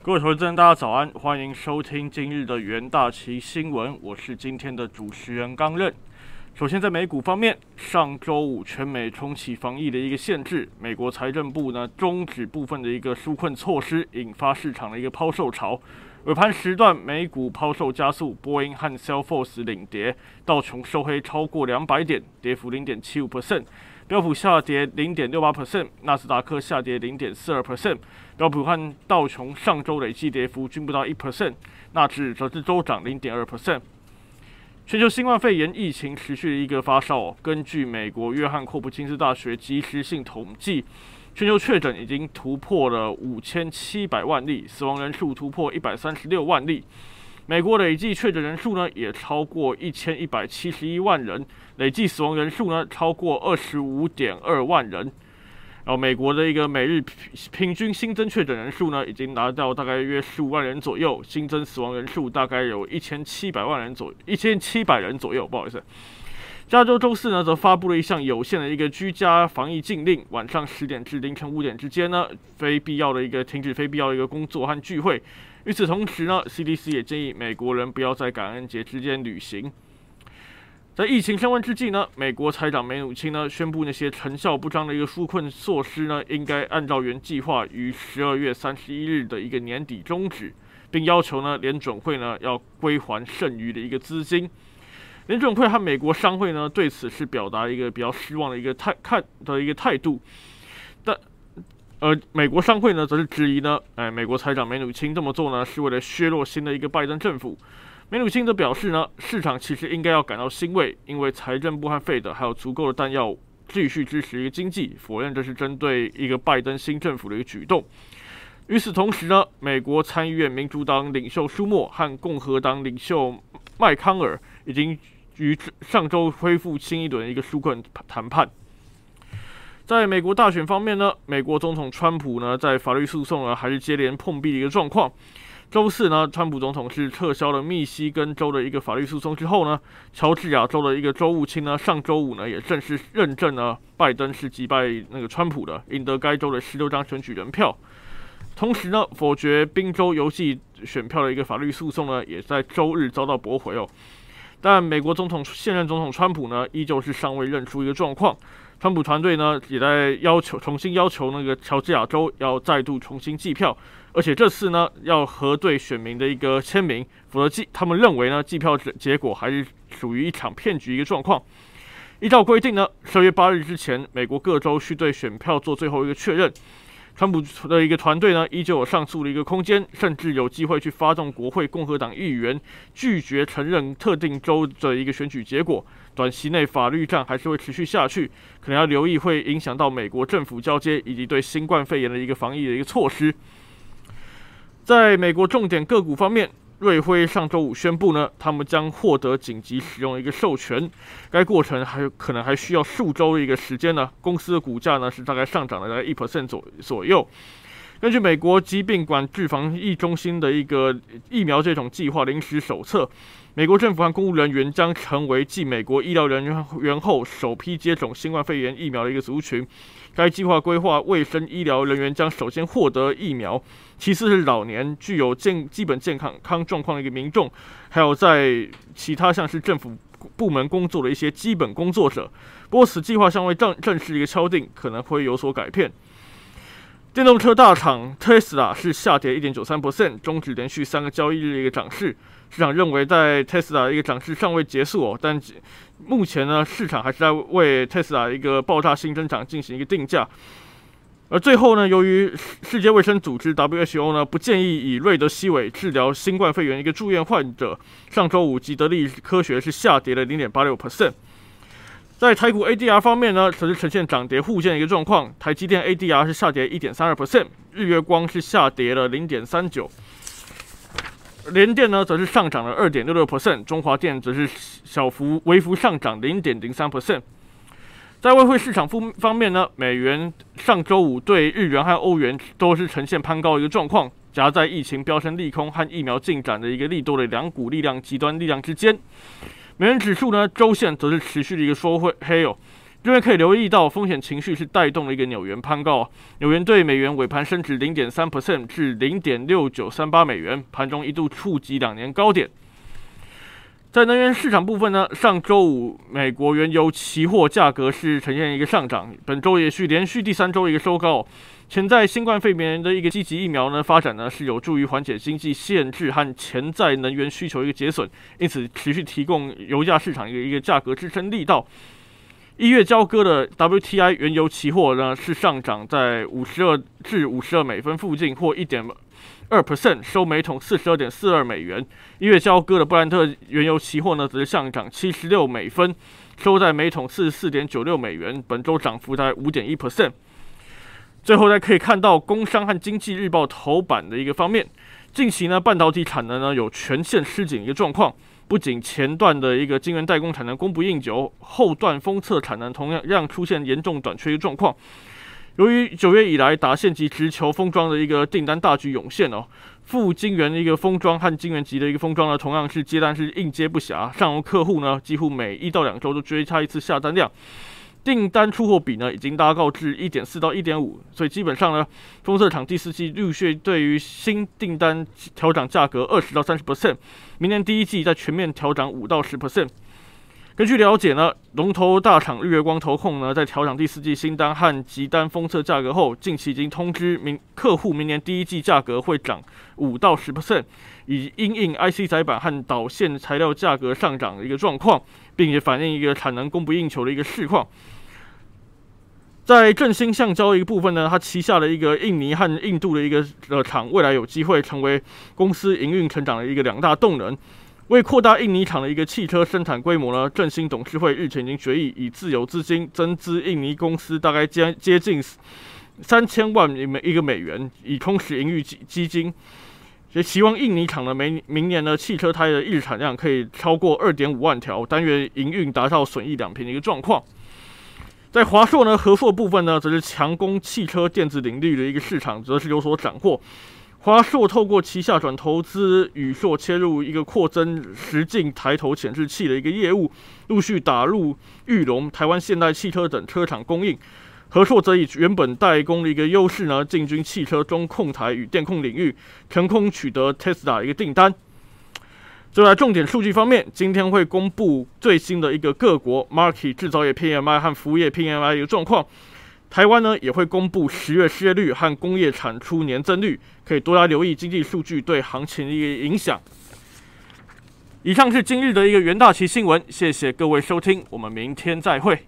各位投资人，大家早安，欢迎收听今日的元大旗新闻，我是今天的主持人刚任。首先，在美股方面，上周五全美重启防疫的一个限制，美国财政部呢终止部分的一个纾困措施，引发市场的一个抛售潮。尾盘时段，美股抛售加速，波音和 Salesforce 领跌，道琼收黑超过两百点，跌幅零点七五 percent。标普下跌零点六八 percent，纳斯达克下跌零点四二 percent，标普和道琼上周累计跌幅均不到一 percent，纳指则是周涨零点二 percent。全球新冠肺炎疫情持续一个发烧，根据美国约翰霍普金斯大学即时性统计，全球确诊已经突破了五千七百万例，死亡人数突破一百三十六万例。美国累计确诊人数呢，也超过一千一百七十一万人，累计死亡人数呢，超过二十五点二万人。然后，美国的一个每日平均新增确诊人数呢，已经达到大概约十五万人左右，新增死亡人数大概有一千七百万人左一千七百人左右。不好意思，加州周四呢，则发布了一项有限的一个居家防疫禁令，晚上十点至凌晨五点之间呢，非必要的一个停止非必要的一个工作和聚会。与此同时呢，CDC 也建议美国人不要在感恩节之间旅行。在疫情升温之际呢，美国财长梅努钦呢宣布，那些成效不彰的一个纾困措施呢，应该按照原计划于十二月三十一日的一个年底终止，并要求呢联准会呢要归还剩余的一个资金。联准会和美国商会呢对此是表达一个比较失望的一个态看的一个态度，但。而美国商会呢，则是质疑呢，哎，美国财长梅努钦这么做呢，是为了削弱新的一个拜登政府。梅努钦则表示呢，市场其实应该要感到欣慰，因为财政部和费德还有足够的弹药继续支持一个经济，否认这是针对一个拜登新政府的一个举动。与此同时呢，美国参议院民主党领袖舒默和共和党领袖麦康尔已经于上周恢复新一轮一个纾困谈判。在美国大选方面呢，美国总统川普呢在法律诉讼呢还是接连碰壁的一个状况。周四呢，川普总统是撤销了密西根州的一个法律诉讼之后呢，乔治亚州的一个州务卿呢上周五呢也正式认证了拜登是击败那个川普的，赢得该州的十六张选举人票。同时呢，否决宾州邮寄选票的一个法律诉讼呢，也在周日遭到驳回哦。但美国总统现任总统川普呢，依旧是尚未认出一个状况。川普团队呢也在要求重新要求那个乔治亚州要再度重新计票，而且这次呢要核对选民的一个签名，否则计他们认为呢计票结结果还是属于一场骗局一个状况。依照规定呢，十二月八日之前，美国各州需对选票做最后一个确认。川普的一个团队呢，依旧有上诉的一个空间，甚至有机会去发动国会共和党议员拒绝承认特定州的一个选举结果。短期内法律战还是会持续下去，可能要留意会影响到美国政府交接以及对新冠肺炎的一个防疫的一个措施。在美国重点个股方面。瑞辉上周五宣布呢，他们将获得紧急使用一个授权，该过程还有可能还需要数周的一个时间呢。公司的股价呢是大概上涨了大概一 percent 左左右。根据美国疾病管制防疫中心的一个疫苗这种计划临时手册，美国政府和公务人员将成为继美国医疗人员后首批接种新冠肺炎疫苗的一个族群。该计划规划，卫生医疗人员将首先获得疫苗，其次是老年具有健基本健康康状况的一个民众，还有在其他像是政府部门工作的一些基本工作者。不过，此计划尚未正正式一个敲定，可能会有所改变。电动车大厂特斯拉是下跌一点九三 percent，终止连续三个交易日的一个涨势。市场认为，在特斯拉的一个涨势尚未结束哦，但目前呢，市场还是在为特斯拉一个爆炸性增长进行一个定价。而最后呢，由于世界卫生组织 WHO 呢不建议以瑞德西韦治疗新冠肺炎一个住院患者，上周五吉德利科学是下跌了零点八六 percent。在台股 ADR 方面呢，则是呈现涨跌互见的一个状况，台积电 ADR 是下跌一点三二 percent，日月光是下跌了零点三九。联电呢，则是上涨了二点六六 percent，中华电则是小幅微幅上涨零点零三 percent。在外汇市场方方面呢，美元上周五对日元和欧元都是呈现攀高一个状况，夹在疫情飙升利空和疫苗进展的一个利多的两股力量极端力量之间。美元指数呢，周线则是持续的一个收黑黑哦，这边可以留意到风险情绪是带动了一个纽元攀高，纽元对美元尾盘升值零点三 percent 至零点六九三八美元，盘中一度触及两年高点。在能源市场部分呢，上周五美国原油期货价格是呈现一个上涨，本周也是连续第三周一个收高。潜在新冠肺炎的一个积极疫苗呢发展呢，是有助于缓解经济限制和潜在能源需求一个减损，因此持续提供油价市场一个一个价格支撑力道。一月交割的 WTI 原油期货呢是上涨在五十二至五十二美分附近，或一点。二 percent 收每桶四十二点四二美元。一月交割的布兰特原油期货呢，则是上涨七十六美分，收在每桶四十四点九六美元。本周涨幅在五点一 percent。最后呢，可以看到工商和经济日报头版的一个方面，近期呢，半导体产能呢有全线吃紧一个状况，不仅前段的一个晶圆代工产能供不应求，后段封测产能同样让出现严重短缺的状况。由于九月以来达线级直球封装的一个订单大举涌现哦，富晶圆的一个封装和晶圆级的一个封装呢，同样是接单是应接不暇，上游客户呢几乎每一到两周都追加一次下单量，订单出货比呢已经拉高至一点四到一点五，所以基本上呢，封测厂第四季陆续对于新订单调涨价格二十到三十 percent，明年第一季再全面调涨五到十 percent。根据了解呢，龙头大厂日月光投控呢，在调整第四季新单和集单封测价格后，近期已经通知明客户，明年第一季价格会涨五到十 percent，以因应 IC 载板和导线材料价格上涨的一个状况，并且反映一个产能供不应求的一个市况。在振兴橡胶一个部分呢，它旗下的一个印尼和印度的一个呃厂，未来有机会成为公司营运成长的一个两大动能。为扩大印尼厂的一个汽车生产规模呢，振兴董事会日前已经决议以自有资金增资印尼公司大概接接近三千万美一个美元，以充实营运基基金。也希望印尼厂的明明年呢汽车胎的日产量可以超过二点五万条，单月营运达到损益两平的一个状况。在华硕呢，合作部分呢，则是强攻汽车电子领域的一个市场，则是有所斩获。华硕透过旗下转投资宇硕切入一个扩增实境抬头显示器的一个业务，陆续打入玉龙、台湾现代汽车等车厂供应。和硕则以原本代工的一个优势呢，进军汽车中控台与电控领域，成功取得 Tesla 一个订单。就在重点数据方面，今天会公布最新的一个各国 Market 制造业 PMI 和服务业 PMI 一个状况。台湾呢也会公布十月失业率和工业产出年增率，可以多加留意经济数据对行情的一个影响。以上是今日的一个元大旗新闻，谢谢各位收听，我们明天再会。